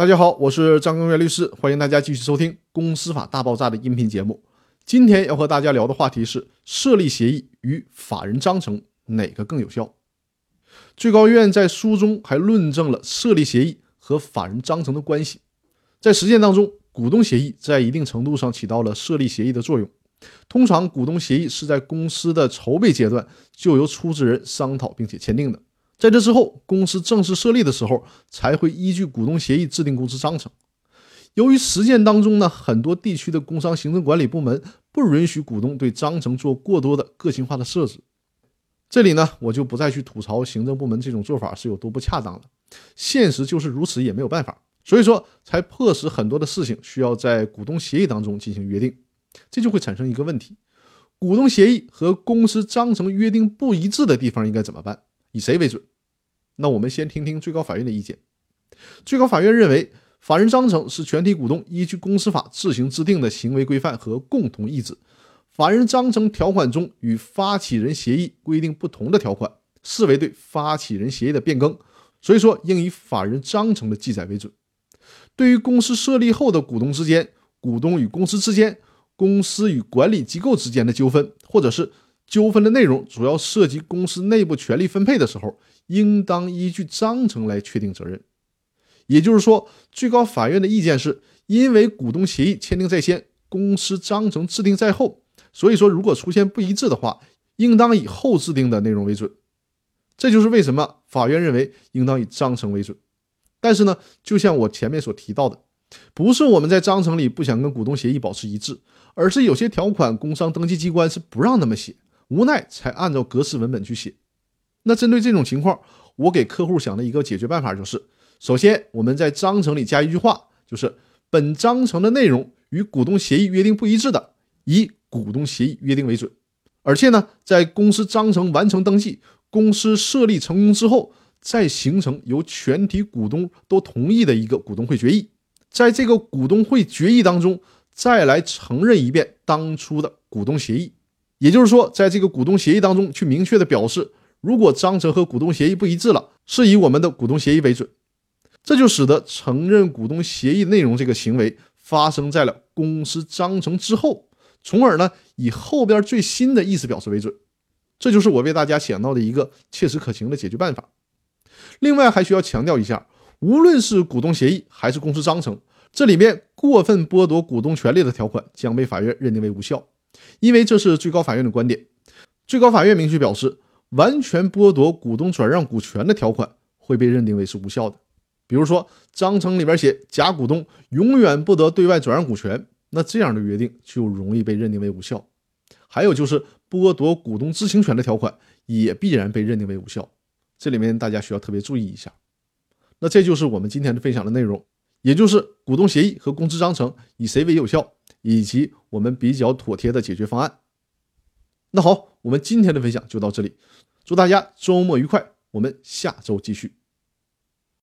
大家好，我是张根元律师，欢迎大家继续收听《公司法大爆炸》的音频节目。今天要和大家聊的话题是设立协议与法人章程哪个更有效？最高院在书中还论证了设立协议和法人章程的关系。在实践当中，股东协议在一定程度上起到了设立协议的作用。通常，股东协议是在公司的筹备阶段就由出资人商讨并且签订的。在这之后，公司正式设立的时候，才会依据股东协议制定公司章程。由于实践当中呢，很多地区的工商行政管理部门不允许股东对章程做过多的个性化的设置。这里呢，我就不再去吐槽行政部门这种做法是有多不恰当了。现实就是如此，也没有办法，所以说才迫使很多的事情需要在股东协议当中进行约定。这就会产生一个问题：股东协议和公司章程约定不一致的地方应该怎么办？以谁为准？那我们先听听最高法院的意见。最高法院认为，法人章程是全体股东依据公司法自行制定的行为规范和共同意志。法人章程条款中与发起人协议规定不同的条款，视为对发起人协议的变更，所以说应以法人章程的记载为准。对于公司设立后的股东之间、股东与公司之间、公司与管理机构之间的纠纷，或者是纠纷的内容主要涉及公司内部权力分配的时候，应当依据章程来确定责任。也就是说，最高法院的意见是，因为股东协议签订在先，公司章程制定在后，所以说如果出现不一致的话，应当以后制定的内容为准。这就是为什么法院认为应当以章程为准。但是呢，就像我前面所提到的，不是我们在章程里不想跟股东协议保持一致，而是有些条款工商登记机关是不让那么写。无奈才按照格式文本去写。那针对这种情况，我给客户想的一个解决办法就是：首先，我们在章程里加一句话，就是本章程的内容与股东协议约定不一致的，以股东协议约定为准。而且呢，在公司章程完成登记、公司设立成功之后，再形成由全体股东都同意的一个股东会决议，在这个股东会决议当中，再来承认一遍当初的股东协议。也就是说，在这个股东协议当中去明确的表示，如果章程和股东协议不一致了，是以我们的股东协议为准。这就使得承认股东协议内容这个行为发生在了公司章程之后，从而呢以后边最新的意思表示为准。这就是我为大家想到的一个切实可行的解决办法。另外还需要强调一下，无论是股东协议还是公司章程，这里面过分剥夺股东权利的条款将被法院认定为无效。因为这是最高法院的观点，最高法院明确表示，完全剥夺股东转让股权的条款会被认定为是无效的。比如说，章程里边写甲股东永远不得对外转让股权，那这样的约定就容易被认定为无效。还有就是剥夺股东知情权的条款也必然被认定为无效。这里面大家需要特别注意一下。那这就是我们今天的分享的内容，也就是股东协议和公司章程以谁为有效。以及我们比较妥帖的解决方案。那好，我们今天的分享就到这里，祝大家周末愉快，我们下周继续。